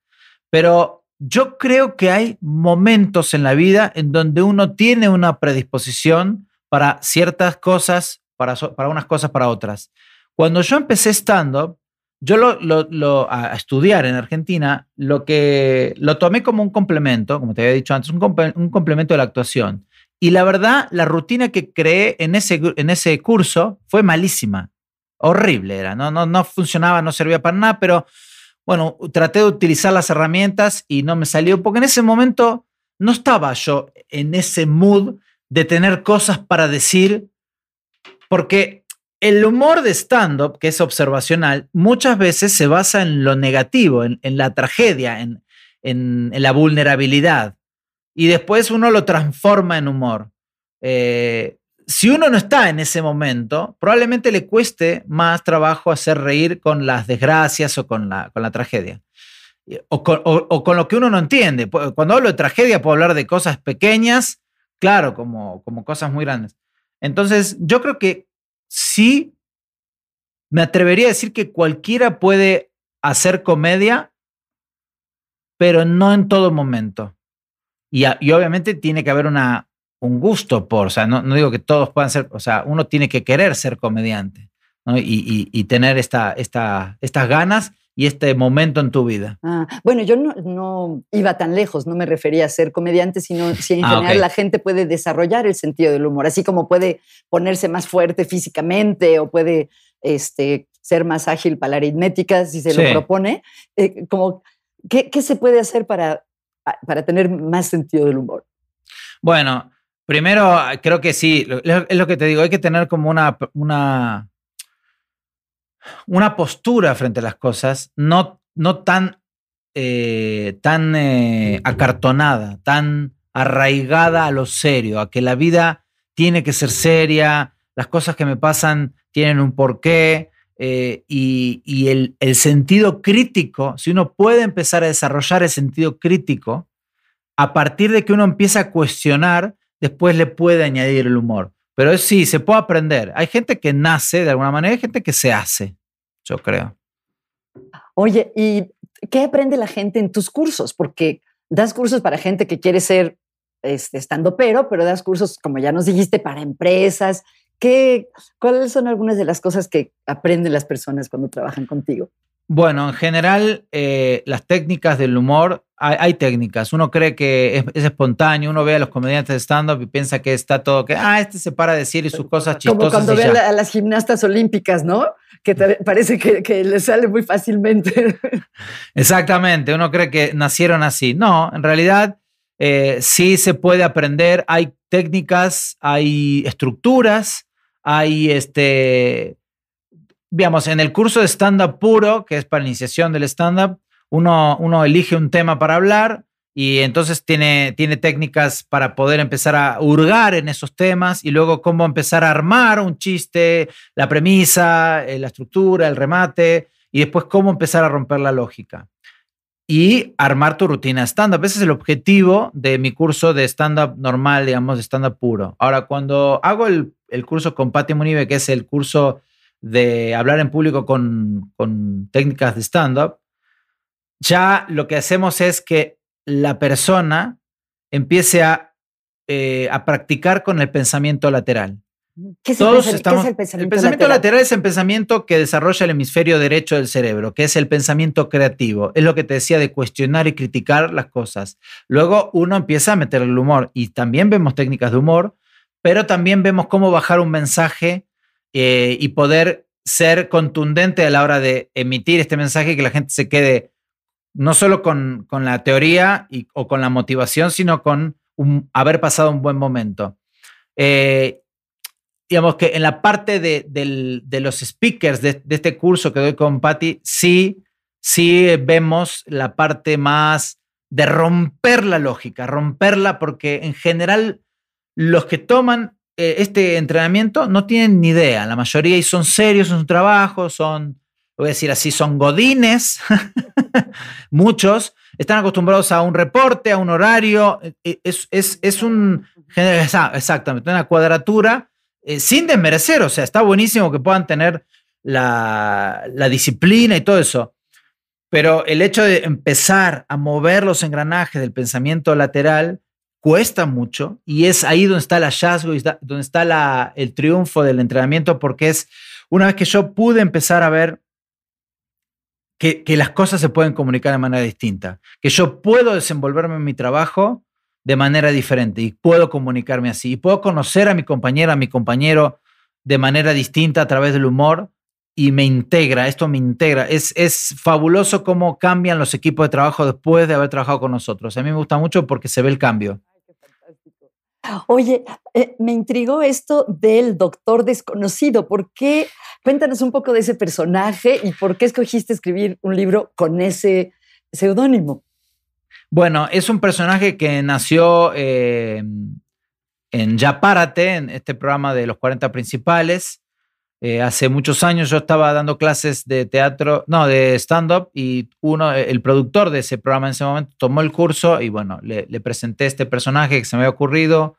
Pero yo creo que hay momentos en la vida en donde uno tiene una predisposición para ciertas cosas, para, para unas cosas, para otras. Cuando yo empecé stand-up, yo lo, a estudiar en Argentina, lo que lo tomé como un complemento, como te había dicho antes, un, un complemento de la actuación. Y la verdad, la rutina que creé en ese, en ese curso fue malísima. Horrible era. No, no, no funcionaba, no servía para nada, pero bueno, traté de utilizar las herramientas y no me salió, porque en ese momento no estaba yo en ese mood de tener cosas para decir, porque el humor de stand-up, que es observacional, muchas veces se basa en lo negativo, en, la tragedia, en, la vulnerabilidad. Y después uno lo transforma en humor. Eh, si uno no está en ese momento, probablemente le cueste más trabajo hacer reír con las desgracias o con la, tragedia. O con, o con, lo que uno no entiende. Cuando hablo de tragedia, puedo hablar de cosas pequeñas, claro, como, como cosas muy grandes. Entonces, yo creo que sí me atrevería a decir que cualquiera puede hacer comedia, pero no en todo momento. Y, obviamente tiene que haber una, un gusto por, o sea, no, digo que todos puedan ser, o sea, uno tiene que querer ser comediante y, tener esta, esta, estas ganas y este momento en tu vida? Ah, bueno, yo no, iba tan lejos, no me refería a ser comediante, sino si en ah, general la gente puede desarrollar el sentido del humor, así como puede ponerse más fuerte físicamente o puede este, ser más ágil para la aritmética si se lo propone. Eh, como, ¿qué, se puede hacer para, para tener más sentido del humor? Bueno, primero creo que sí, es lo que te digo, hay que tener como una, una una postura frente a las cosas no, no tan, eh, tan eh, acartonada, tan arraigada a lo serio, a que la vida tiene que ser seria, las cosas que me pasan tienen un porqué. Eh, y, el, el, sentido crítico, si uno puede empezar a desarrollar el sentido crítico, a partir de que uno empieza a cuestionar, después le puede añadir el humor. Pero sí, se puede aprender. Hay gente que nace de alguna manera, hay gente que se hace yo creo. Oye, ¿y qué aprende la gente en tus cursos? Porque das cursos para gente que quiere ser este, estando pero, pero das cursos, como ya nos dijiste, para empresas. ¿Qué, ¿Cuáles son algunas de las cosas que aprenden las personas cuando trabajan contigo? Bueno, en general, eh, las técnicas del humor, hay, técnicas. Uno cree que es, espontáneo, uno ve a los comediantes de stand-up y piensa que está todo, que, ah, este se para a decir y sus cosas chistosas. Como cuando ve a, las gimnastas olímpicas, ¿no? Que parece que, que les sale muy fácilmente. Exactamente, uno cree que nacieron así. No, en realidad eh, sí se puede aprender. Hay técnicas, hay estructuras, hay este digamos, en el curso de stand-up puro, que es para iniciación del stand-up, uno, uno elige un tema para hablar y entonces tiene, tiene técnicas para poder empezar a hurgar en esos temas y luego cómo empezar a armar un chiste, la premisa, eh, la estructura, el remate y después cómo empezar a romper la lógica. Y armar tu rutina stand-up. Ese es el objetivo de mi curso de stand-up normal, digamos, de stand-up puro. Ahora, cuando hago el, el curso con Patti Munive, que es el curso de hablar en público con, técnicas de stand-up, ya lo que hacemos es que la persona empiece a, eh, a practicar con el pensamiento lateral. ¿Qué es, el, pensamiento, el pensamiento lateral? es el pensamiento que desarrolla el hemisferio derecho del cerebro, que es el pensamiento creativo. Es lo que te decía de cuestionar y criticar las cosas. Luego uno empieza a meter el humor y también vemos técnicas de humor, pero también vemos cómo bajar un mensaje eh, y poder ser contundente a la hora de emitir este mensaje y que la gente se quede no solo con, la teoría o con la motivación, sino con haber pasado un buen momento. Eh, digamos que en la parte de, los speakers de, este curso que doy con Patty, sí, sí vemos la parte más de romper la lógica, romperla, porque en general los que toman eh, este entrenamiento no tienen ni idea, la mayoría, y son serios en su trabajo, son, voy a decir así, son godines, muchos, están acostumbrados a un reporte, a un horario, eh, eh, es, es, es un, exactamente, una cuadratura, sin desmerecer, o sea, está buenísimo que puedan tener la, la disciplina y todo eso. pero el hecho de empezar a mover los engranajes del pensamiento lateral cuesta mucho y es ahí donde está el hallazgo y donde está el triunfo del entrenamiento porque es una vez que yo pude empezar a ver que, que, las cosas se pueden comunicar de manera distinta, que yo puedo desenvolverme en mi trabajo de manera diferente y puedo comunicarme así y puedo conocer a mi compañera, a mi compañero de manera distinta a través del humor y me integra, esto me integra. Es, es fabuloso cómo cambian los equipos de trabajo después de haber trabajado con nosotros. A mí me gusta mucho porque se ve el cambio. Oye, eh, me intrigó esto del doctor desconocido. ¿Por qué? Cuéntanos un poco de ese personaje y por qué escogiste escribir un libro con ese seudónimo. Bueno, es un personaje que nació eh, en Ya Párate, en este programa de los 40 principales. Eh, hace muchos años yo estaba dando clases de teatro, no, de stand-up y uno, el productor de ese programa en ese momento tomó el curso y bueno, le, presenté este personaje que se me había ocurrido.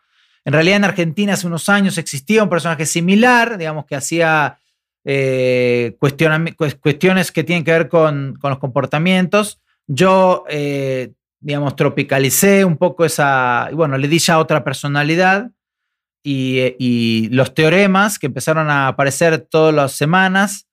En realidad en Argentina hace unos años existía un personaje similar, digamos que hacía eh, cuestiones que tienen que ver con, con los comportamientos. Yo, eh, digamos, tropicalicé un poco esa, y bueno, le di ya otra personalidad eh, y, los teoremas que empezaron a aparecer todas las semanas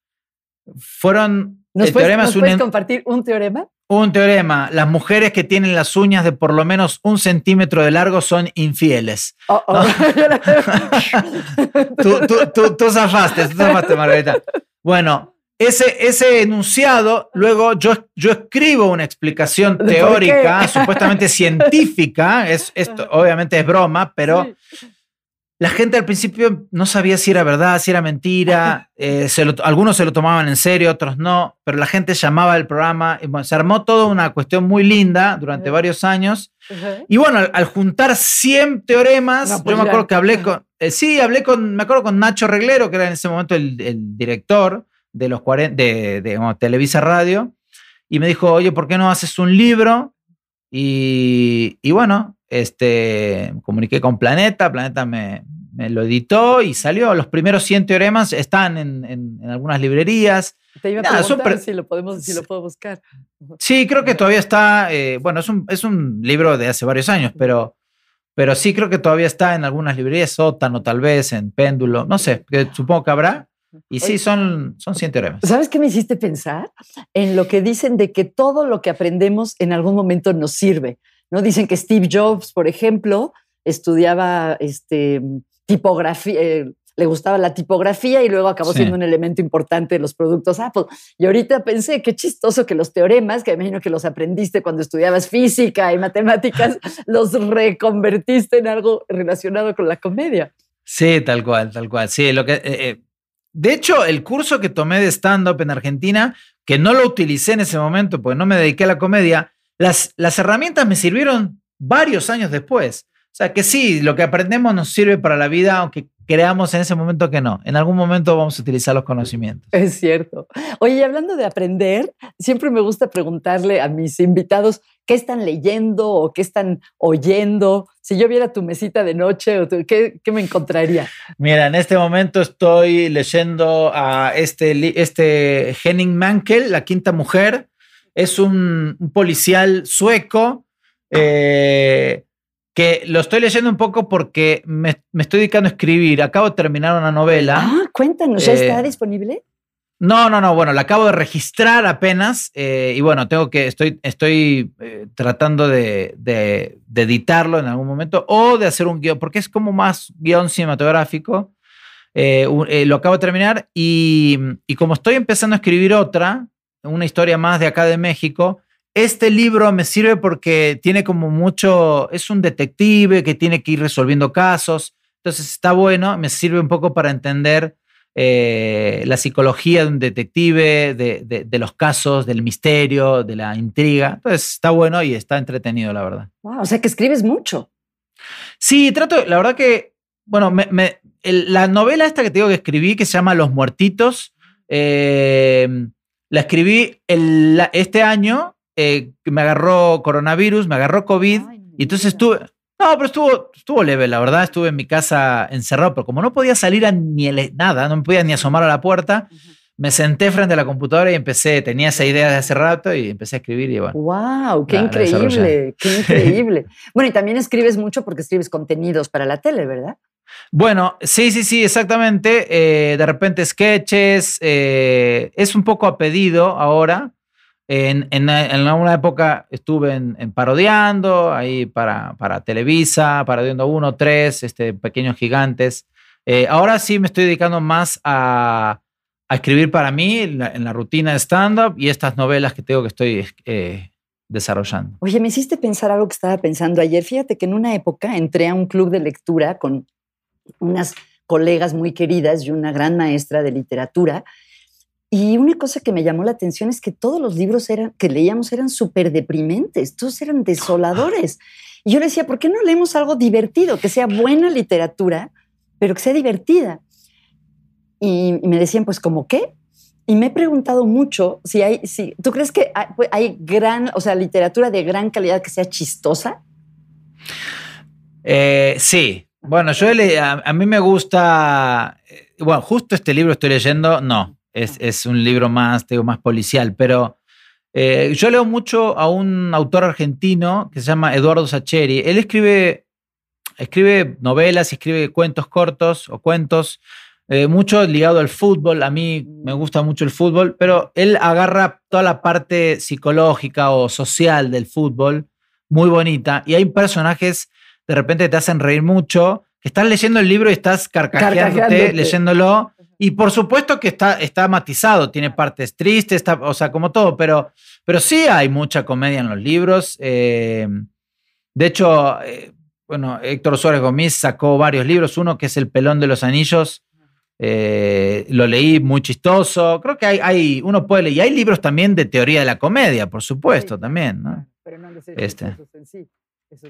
fueron... ¿Nos, puedes, compartir un teorema? Un teorema. Las mujeres que tienen las uñas de por lo menos un centímetro de largo son infieles. Oh, oh. tú, tú, tú, zafaste, tú zafaste, Margarita. Bueno, ese, ese enunciado, luego yo, yo escribo una explicación teórica, supuestamente científica. Es, esto obviamente es broma, pero la gente al principio no sabía si era verdad, si era mentira. Eh, algunos se lo tomaban en serio, otros no, pero la gente llamaba el programa. Y, se armó toda una cuestión muy linda durante varios años. Y bueno, al, juntar 100 teoremas, yo pues me acuerdo que hablé con. Eh, sí, hablé con. Me acuerdo con Nacho Reglero, que era en ese momento el, director de los 40, de, Televisa Radio. Y me dijo, oye, ¿por qué no haces un libro? Y, y bueno, este, comuniqué con Planeta, Planeta me, lo editó y salió. Los primeros 100 teoremas están en, algunas librerías. Te iba a preguntar si, lo podemos, si lo puedo buscar. Sí, creo que todavía está, eh, bueno, es un, es un libro de hace varios años, pero, pero sí creo que todavía está en algunas librerías, sótano tal vez, en péndulo, no sé, que supongo que habrá. Y sí, son, son 100 teoremas. ¿Sabes qué me hiciste pensar? En lo que dicen de que todo lo que aprendemos en algún momento nos sirve. ¿No? Dicen que Steve Jobs, por ejemplo, estudiaba este, tipografía, eh, le gustaba la tipografía y luego acabó siendo un elemento importante de los productos Apple. Y ahorita pensé, qué chistoso que los teoremas, que imagino que los aprendiste cuando estudiabas física y matemáticas, los reconvertiste en algo relacionado con la comedia. Sí, tal cual, tal cual. Sí, lo que... Eh, eh, de hecho, el curso que tomé de stand-up en Argentina, que no lo utilicé en ese momento porque no me dediqué a la comedia, las, las herramientas me sirvieron varios años después. O sea, que sí, lo que aprendemos nos sirve para la vida, aunque creamos en ese momento que no. En algún momento vamos a utilizar los conocimientos. Es cierto. Oye, hablando de aprender, siempre me gusta preguntarle a mis invitados qué están leyendo o qué están oyendo. Si yo viera tu mesita de noche, ¿qué, qué me encontraría? Mira, en este momento estoy leyendo a este, este Henning Mankell, La Quinta Mujer es un, policial sueco eh, que lo estoy leyendo un poco porque me, estoy dedicando a escribir. Acabo de terminar una novela. Ah, cuéntanos, ¿ya está eh, disponible? No, no, no. Bueno, la acabo de registrar apenas eh, y bueno, tengo que, estoy, estoy tratando de, editarlo en algún momento o de hacer un guion, porque es como más guion cinematográfico. lo acabo de terminar y, y, como estoy empezando a escribir otra, una historia más de acá de México. Este libro me sirve porque tiene como mucho, es un detective que tiene que ir resolviendo casos, entonces está bueno, me sirve un poco para entender eh, la psicología de un detective, de, los casos, del misterio, de la intriga. Entonces está bueno y está entretenido, la verdad. o sea que escribes mucho. Sí, trato, la verdad que, bueno, la novela esta que te digo que escribí, que se llama Los Muertitos, eh, la escribí el, este año, eh, me agarró coronavirus, me agarró COVID, y entonces estuve... No, pero estuvo, estuvo leve, la verdad. Estuve en mi casa encerrado, pero como no podía salir a ni nada, no me podía ni asomar a la puerta, me senté frente a la computadora y empecé, tenía esa idea de hace rato y empecé a escribir y bueno. ¡Wow! ¡Qué increíble! ¡Qué increíble! bueno, y también escribes mucho porque escribes contenidos para la tele, ¿verdad? Bueno, sí, sí, sí, exactamente. Eh, de repente sketches, eh, es un poco a pedido ahora. En, en, una época estuve en, parodiando, ahí para, para Televisa, parodiando uno, tres, este, pequeños gigantes. Eh, ahora sí me estoy dedicando más a, a escribir para mí en la, rutina de stand-up y estas novelas que tengo que estoy desarrollando. Oye, me hiciste pensar algo que estaba pensando ayer. Fíjate que en una época entré a un club de lectura con unas colegas muy queridas y una gran maestra de literatura. Y una cosa que me llamó la atención es que todos los libros eran, que leíamos eran súper deprimentes, todos eran desoladores. Y yo le decía, ¿por qué no leemos algo divertido, que sea buena literatura, pero que sea divertida? Y, me decían, pues, ¿cómo qué? Y me he preguntado mucho si hay, si, ¿tú crees que hay, pues, hay gran, o sea, literatura de gran calidad que sea chistosa? Eh, sí, bueno, yo a, mí me gusta, eh, bueno, justo este libro estoy leyendo, no, es, un libro más, digo, más policial, pero eh, yo leo mucho a un autor argentino que se llama Eduardo Sacheri. Él escribe, escribe novelas escribe cuentos cortos o cuentos, eh, mucho ligado al fútbol. A mí me gusta mucho el fútbol, pero él agarra toda la parte psicológica o social del fútbol, muy bonita, y hay personajes de repente te hacen reír mucho, que estás leyendo el libro y estás carcajeándote, leyéndolo. Y por supuesto que está, está matizado, tiene partes tristes, está, o sea, como todo, pero, pero sí hay mucha comedia en los libros. Eh, de hecho, eh, bueno, Héctor Suárez Gómez sacó varios libros, uno que es El pelón de los anillos. Eh, lo leí muy chistoso. Creo que hay, hay, uno puede leer. Y hay libros también de teoría de la comedia, por supuesto, también. ¿no? Pero no este. en sí.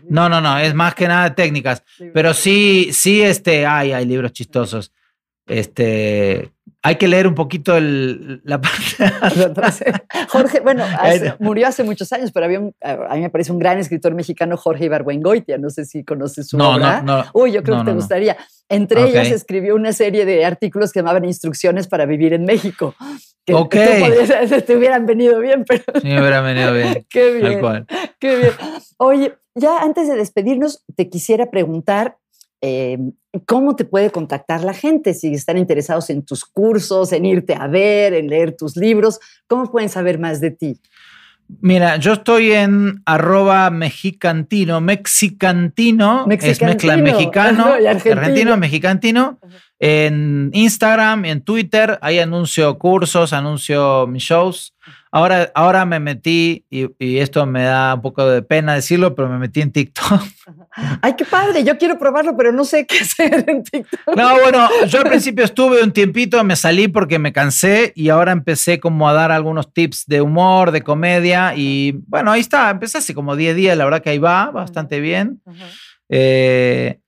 No, no, no, es más que nada técnicas. Pero sí, sí, este, hay, hay libros chistosos. Este, hay que leer un poquito la parte. Jorge, bueno, murió hace muchos años, pero había un, a mí me parece un gran escritor mexicano, Jorge Ibargüengoitia. No sé si conoces su obra. No, no, Uy, yo creo que te gustaría. Entre ellas escribió una serie de artículos que llamaban Instrucciones para vivir en México. Que ok. te hubieran venido bien, pero. Sí, me hubieran venido bien. Qué bien. Qué bien. Oye, ya antes de despedirnos, te quisiera preguntar eh, cómo te puede contactar la gente si están interesados en tus cursos, en irte a ver, en leer tus libros. ¿Cómo pueden saber más de ti? Mira, yo estoy en arroba mexicantino, mexicantino, es mezcla mexicano, argentino, mexicantino, en Instagram, en Twitter, ahí anuncio cursos, anuncio mis shows. Ahora, ahora me metí, y, esto me da un poco de pena decirlo, pero me metí en TikTok. Ay, qué padre, yo quiero probarlo, pero no sé qué hacer en TikTok. No, bueno, yo al principio estuve un tiempito, me salí porque me cansé y ahora empecé como a dar algunos tips de humor, de comedia y bueno, ahí está, empecé hace como 10 días, la verdad que ahí va bastante bien. Eh,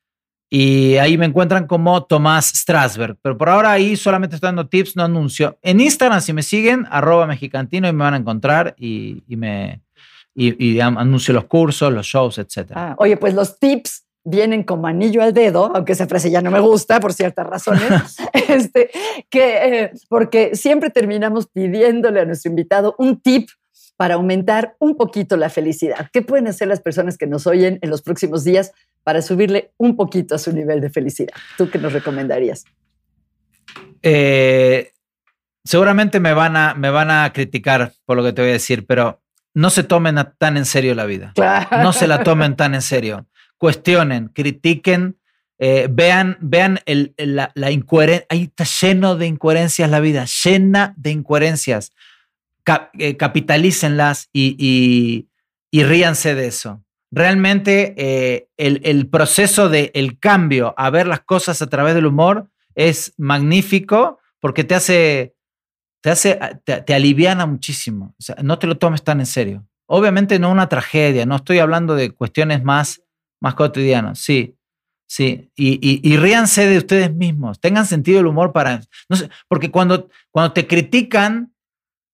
y ahí me encuentran como Tomás Strasberg. Pero por ahora ahí solamente estoy dando tips, no anuncio. En Instagram, si me siguen, arroba mexicantino y me van a encontrar y, me y, anuncio los cursos, los shows, etc. Ah, oye, pues los tips vienen como anillo al dedo, aunque esa frase ya no me gusta por ciertas razones, este, que, eh, porque siempre terminamos pidiéndole a nuestro invitado un tip para aumentar un poquito la felicidad. ¿Qué pueden hacer las personas que nos oyen en los próximos días para subirle un poquito a su nivel de felicidad? ¿Tú qué nos recomendarías? Eh, seguramente me van, a, me van a criticar por lo que te voy a decir, pero no se tomen tan en serio la vida. No se la tomen tan en serio. Cuestionen, critiquen, eh, vean, vean la, incoherencia. Ahí está lleno de incoherencias la vida, llena de incoherencias. Eh, capitalícenlas y, y ríanse de eso realmente eh, el, proceso del el cambio a ver las cosas a través del humor es magnífico porque te hace, te hace, te, aliviana muchísimo. No te lo tomes tan en serio. Obviamente no una tragedia, no estoy hablando de cuestiones más, más cotidianas, sí. Sí, y, ríanse de ustedes mismos, tengan sentido del humor para... No sé, porque cuando, cuando te critican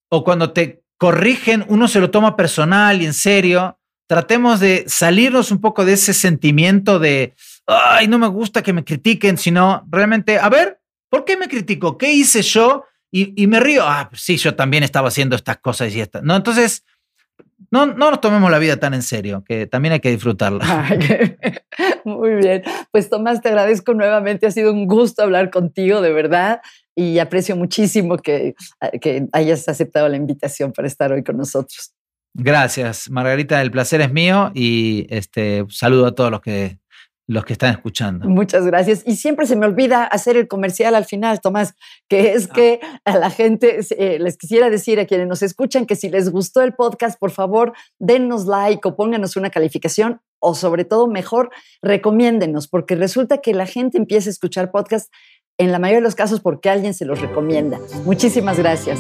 o cuando te corrigen, uno se lo toma personal y en serio, tratemos de salirnos un poco de ese sentimiento de, ay, no me gusta que me critiquen, sino realmente, a ver, ¿por qué me critico? ¿Qué hice yo? y, me río, ah, pues sí, yo también estaba haciendo estas cosas y estas. No, entonces, no, no nos tomemos la vida tan en serio, que también hay que disfrutarla. Muy bien. Pues Tomás, te agradezco nuevamente. Ha sido un gusto hablar contigo, de verdad. Y aprecio muchísimo que, que hayas aceptado la invitación para estar hoy con nosotros. Gracias, Margarita. El placer es mío y este, saludo a todos los que los que están escuchando. Muchas gracias. Y siempre se me olvida hacer el comercial al final, Tomás, que es ah. que a la gente eh, les quisiera decir a quienes nos escuchan que si les gustó el podcast, por favor, dennos like o pónganos una calificación o sobre todo mejor, recomiéndenos, porque resulta que la gente empieza a escuchar podcast en la mayoría de los casos porque alguien se los recomienda. Muchísimas gracias.